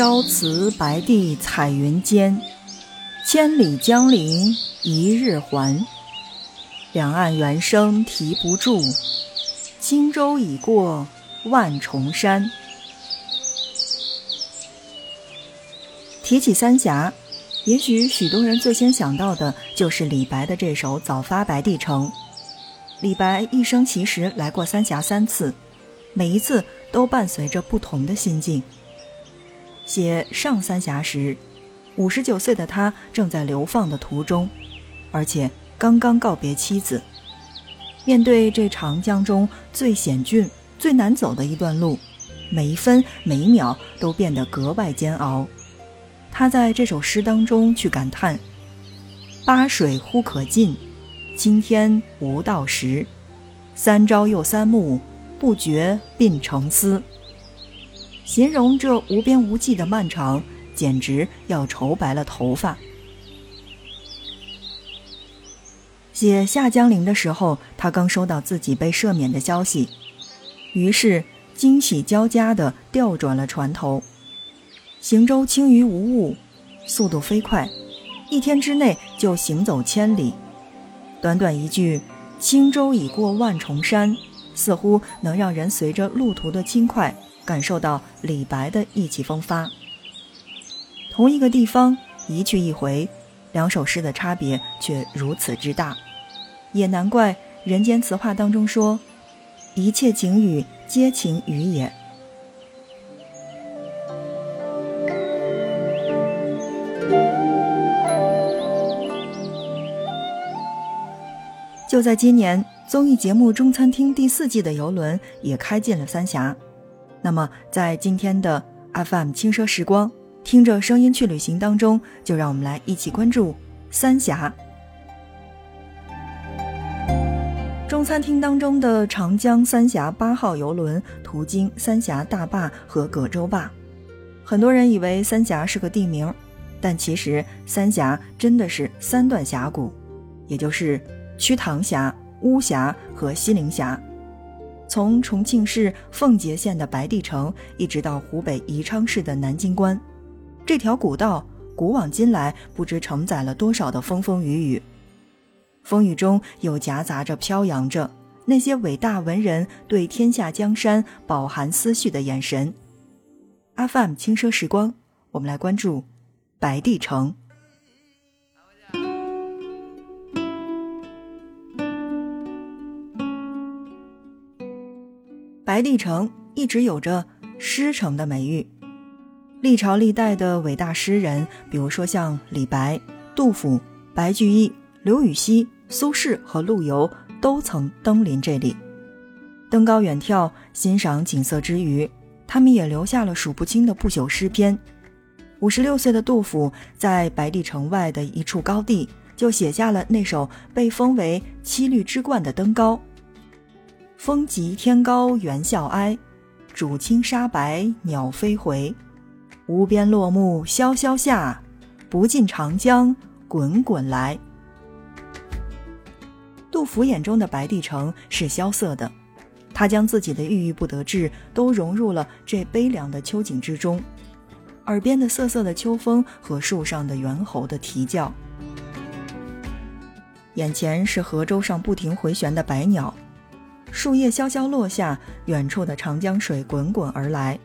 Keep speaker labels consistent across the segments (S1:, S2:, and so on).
S1: 朝辞白帝彩云间，千里江陵一日还。两岸猿声啼不住，轻舟已过万重山。提起三峡，也许许多人最先想到的就是李白的这首《早发白帝城》。李白一生其实来过三峡三次，每一次都伴随着不同的心境。写上三峡时，五十九岁的他正在流放的途中，而且刚刚告别妻子。面对这长江中最险峻、最难走的一段路，每一分每一秒都变得格外煎熬。他在这首诗当中去感叹：“八水忽可尽。”今天无道时，三朝又三暮，不觉鬓成丝。形容这无边无际的漫长，简直要愁白了头发。写下江陵的时候，他刚收到自己被赦免的消息，于是惊喜交加地调转了船头。行舟轻于无物，速度飞快，一天之内就行走千里。短短一句“轻舟已过万重山”，似乎能让人随着路途的轻快，感受到李白的意气风发。同一个地方，一去一回，两首诗的差别却如此之大，也难怪人间词话当中说：“一切情语皆情语也。”就在今年，综艺节目《中餐厅》第四季的游轮也开进了三峡。那么，在今天的 FM 轻奢时光，听着声音去旅行当中，就让我们来一起关注三峡。中餐厅当中的长江三峡八号游轮途经三峡大坝和葛洲坝，很多人以为三峡是个地名，但其实三峡真的是三段峡谷，也就是。瞿塘峡、巫峡和西陵峡，从重庆市奉节县的白帝城，一直到湖北宜昌市的南京关，这条古道古往今来，不知承载了多少的风风雨雨。风雨中又夹杂着、飘扬着那些伟大文人对天下江山饱含思绪的眼神。阿范轻奢时光，我们来关注白帝城。白帝城一直有着诗城的美誉，历朝历代的伟大诗人，比如说像李白、杜甫、白居易、刘禹锡、苏轼和陆游，都曾登临这里。登高远眺，欣赏景色之余，他们也留下了数不清的不朽诗篇。五十六岁的杜甫，在白帝城外的一处高地，就写下了那首被封为七律之冠的《登高》。风急天高猿啸哀，渚清沙白鸟飞回。无边落木萧萧下，不尽长江滚滚来。杜甫眼中的白帝城是萧瑟的，他将自己的郁郁不得志都融入了这悲凉的秋景之中。耳边的瑟瑟的秋风和树上的猿猴的啼叫，眼前是河舟上不停回旋的白鸟。树叶萧萧落下，远处的长江水滚滚而来。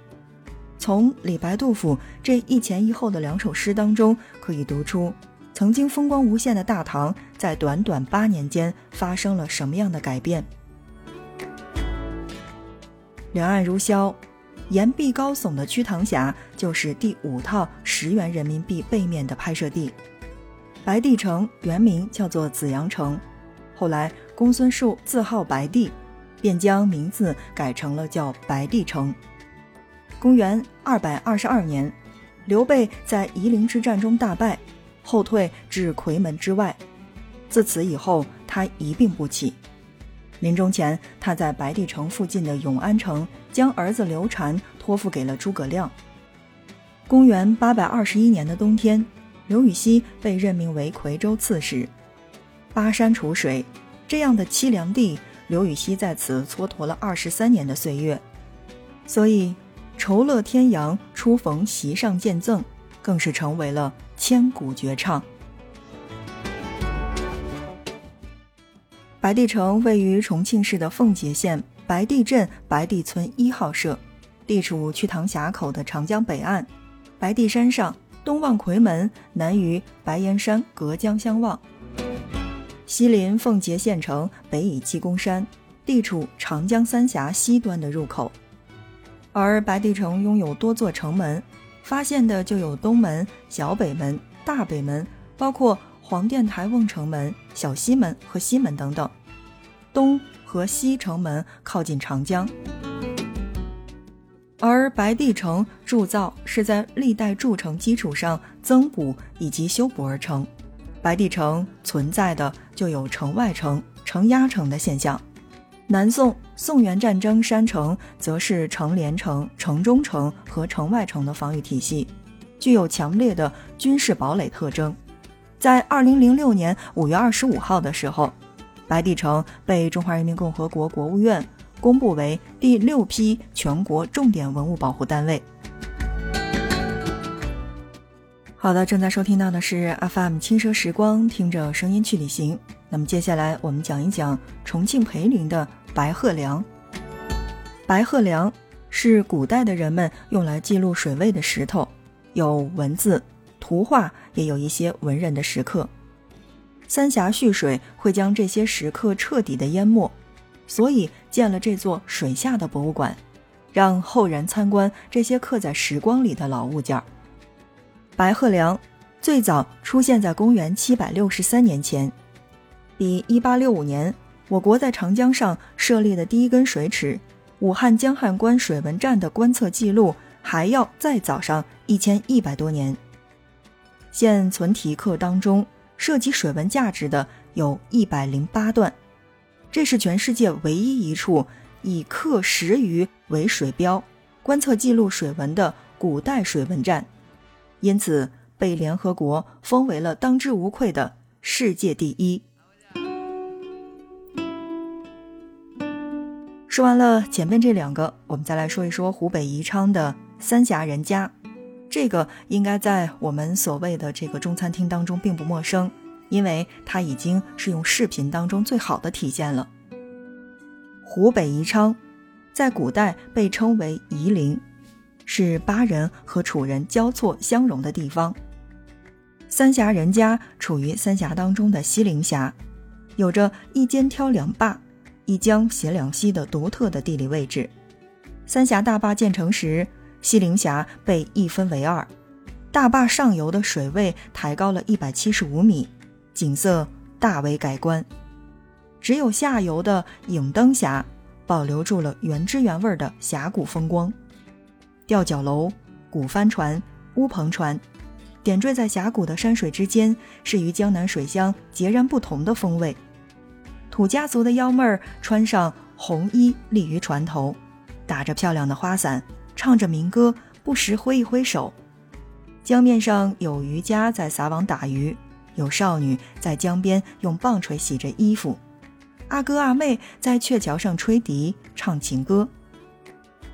S1: 从李白、杜甫这一前一后的两首诗当中，可以读出曾经风光无限的大唐，在短短八年间发生了什么样的改变。两岸如箫，岩壁高耸的瞿塘峡就是第五套十元人民币背面的拍摄地。白帝城原名叫做紫阳城，后来公孙述自号白帝。便将名字改成了叫白帝城。公元二百二十二年，刘备在夷陵之战中大败，后退至夔门之外。自此以后，他一病不起。临终前，他在白帝城附近的永安城将儿子刘禅托付给了诸葛亮。公元八百二十一年的冬天，刘禹锡被任命为夔州刺史。巴山楚水，这样的凄凉地。刘禹锡在此蹉跎了二十三年的岁月，所以酬乐天阳，初逢席上见赠，更是成为了千古绝唱。白帝城位于重庆市的奉节县白帝镇白帝村一号社，地处瞿塘峡口的长江北岸，白帝山上东望夔门，南与白岩山隔江相望，西临奉节县城，北倚鸡公山，地处长江三峡西端的入口。而白帝城拥有多座城门，发现的就有东门、小北门、大北门，包括。黄殿台瓮城门、小西门和西门等等，东和西城门靠近长江，而白帝城铸造是在历代筑城基础上增补以及修补而成。白帝城存在的就有城外城、城压城的现象。南宋宋元战争山城则是城连城、城中城和城外城的防御体系，具有强烈的军事堡垒特征。在二零零六年五月二十五号的时候，白帝城被中华人民共和国国务院公布为第六批全国重点文物保护单位。好的，正在收听到的是 FM 轻奢时光，听着声音去旅行。那么接下来我们讲一讲重庆涪陵的白鹤梁。白鹤梁是古代的人们用来记录水位的石头，有文字。图画也有一些文人的石刻，三峡蓄水会将这些石刻彻底的淹没，所以建了这座水下的博物馆，让后人参观这些刻在时光里的老物件儿。白鹤梁最早出现在公元七百六十三年前，比一八六五年我国在长江上设立的第一根水尺——武汉江汉关水文站的观测记录还要再早上一千一百多年。现存题刻当中涉及水文价值的有一百零八段，这是全世界唯一一处以刻石鱼为水标观测记录水文的古代水文站，因此被联合国封为了当之无愧的世界第一。说完了前面这两个，我们再来说一说湖北宜昌的三峡人家。这个应该在我们所谓的这个中餐厅当中并不陌生，因为它已经是用视频当中最好的体现了。湖北宜昌，在古代被称为夷陵，是巴人和楚人交错相融的地方。三峡人家处于三峡当中的西陵峡，有着一肩挑两坝、一江斜两溪的独特的地理位置。三峡大坝建成时。西陵峡被一分为二，大坝上游的水位抬高了一百七十五米，景色大为改观。只有下游的影灯峡保留住了原汁原味的峡谷风光，吊脚楼、古帆船、乌篷船，点缀在峡谷的山水之间，是与江南水乡截然不同的风味。土家族的幺妹儿穿上红衣立于船头，打着漂亮的花伞。唱着民歌，不时挥一挥手。江面上有渔家在撒网打鱼，有少女在江边用棒槌洗着衣服，阿哥阿妹在鹊桥上吹笛唱情歌。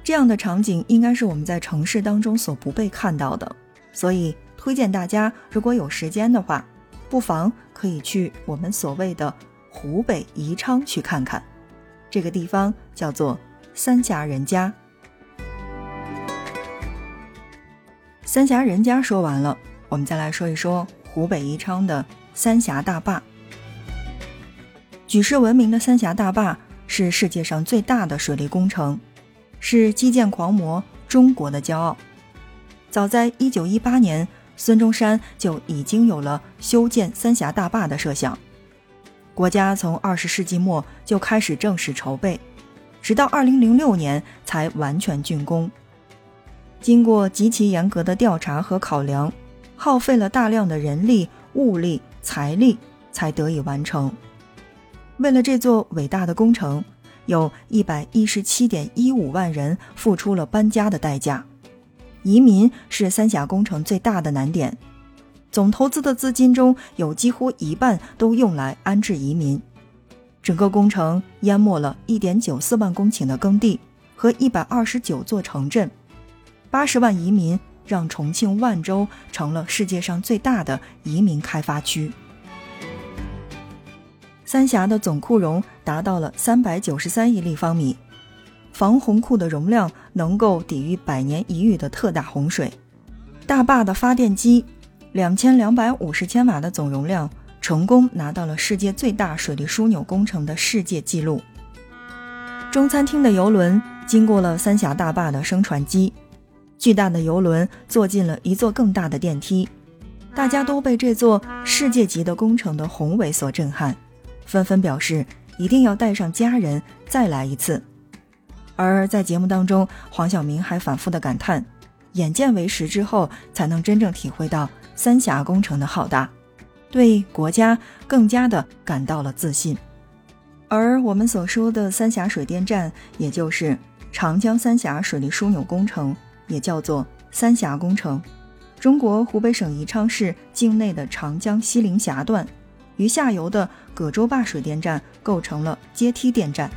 S1: 这样的场景应该是我们在城市当中所不被看到的，所以推荐大家如果有时间的话，不妨可以去我们所谓的湖北宜昌去看看。这个地方叫做三峡人家。三峡人家说完了，我们再来说一说湖北宜昌的三峡大坝。举世闻名的三峡大坝是世界上最大的水利工程，是基建狂魔中国的骄傲。早在1918年，孙中山就已经有了修建三峡大坝的设想。国家从20世纪末就开始正式筹备，直到2006年才完全竣工。经过极其严格的调查和考量，耗费了大量的人力、物力、财力，才得以完成。为了这座伟大的工程，有一百一十七点一五万人付出了搬家的代价。移民是三峡工程最大的难点，总投资的资金中有几乎一半都用来安置移民。整个工程淹没了一点九四万公顷的耕地和一百二十九座城镇。八十万移民让重庆万州成了世界上最大的移民开发区。三峡的总库容达到了三百九十三亿立方米，防洪库的容量能够抵御百年一遇的特大洪水。大坝的发电机两千两百五十千瓦的总容量，成功拿到了世界最大水利枢纽工程的世界纪录。中餐厅的游轮经过了三峡大坝的升船机，巨大的游轮坐进了一座更大的电梯，大家都被这座世界级的工程的宏伟所震撼。纷纷表示一定要带上家人再来一次，而在节目当中，黄晓明还反复的感叹：眼见为实之后，才能真正体会到三峡工程的浩大，对国家更加的感到了自信。而我们所说的三峡水电站，也就是长江三峡水利枢纽工程，也叫做三峡工程，中国湖北省宜昌市境内的长江西陵峡段。与下游的葛洲坝水电站构成了阶梯电站。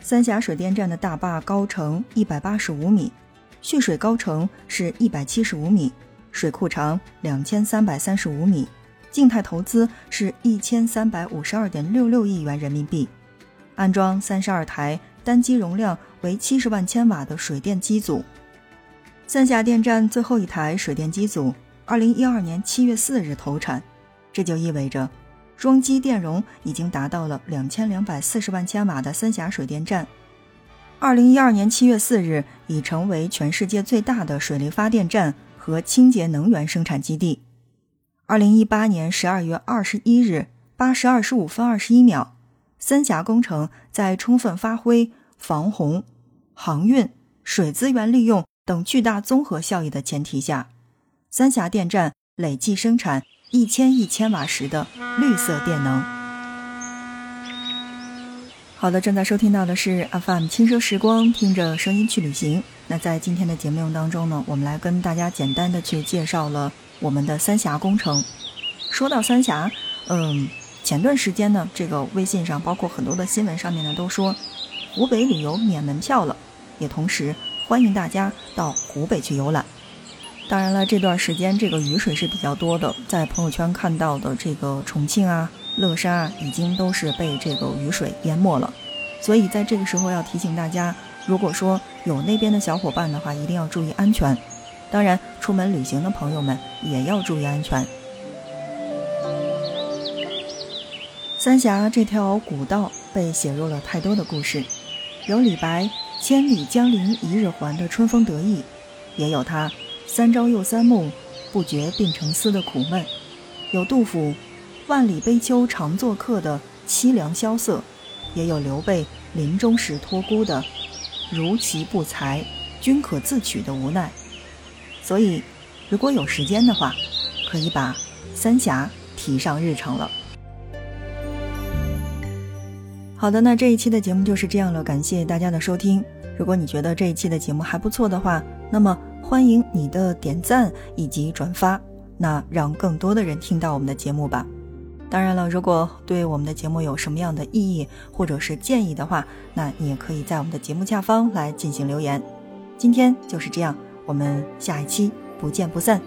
S1: 三峡水电站的大坝高程一百八十五米，蓄水高程是一百七十五米，水库长两千三百三十五米，静态投资是一千三百五十二点六六亿元人民币，安装三十二台单机容量为七十万千瓦的水电机组。三峡电站最后一台水电机组。二零一二年七月四日投产，这就意味着装机电容已经达到了两千两百四十万千瓦的三峡水电站。二零一二年七月四日已成为全世界最大的水力发电站和清洁能源生产基地。二零一八年十二月二十一日八时二十五分二十一秒，三峡工程在充分发挥防洪、航运、水资源利用等巨大综合效益的前提下。三峡电站累计生产一千亿千瓦时的绿色电能。好的，正在收听到的是 FM 轻奢时光，听着声音去旅行。那在今天的节目当中呢，我们来跟大家简单的去介绍了我们的三峡工程。说到三峡，嗯，前段时间呢，这个微信上包括很多的新闻上面呢，都说湖北旅游免门票了，也同时欢迎大家到湖北去游览。当然了，这段时间这个雨水是比较多的，在朋友圈看到的这个重庆啊、乐山啊，已经都是被这个雨水淹没了。所以在这个时候要提醒大家，如果说有那边的小伙伴的话，一定要注意安全。当然，出门旅行的朋友们也要注意安全。三峡这条古道被写入了太多的故事，有李白“千里江陵一日还”的春风得意，也有他。三朝又三暮，不觉鬓成丝的苦闷；有杜甫“万里悲秋常作客”的凄凉萧瑟，也有刘备临终时托孤的“如其不才，君可自取”的无奈。所以，如果有时间的话，可以把三峡提上日程了。好的，那这一期的节目就是这样了，感谢大家的收听。如果你觉得这一期的节目还不错的话，那么。欢迎你的点赞以及转发，那让更多的人听到我们的节目吧。当然了，如果对我们的节目有什么样的意义或者是建议的话，那你也可以在我们的节目下方来进行留言。今天就是这样，我们下一期不见不散。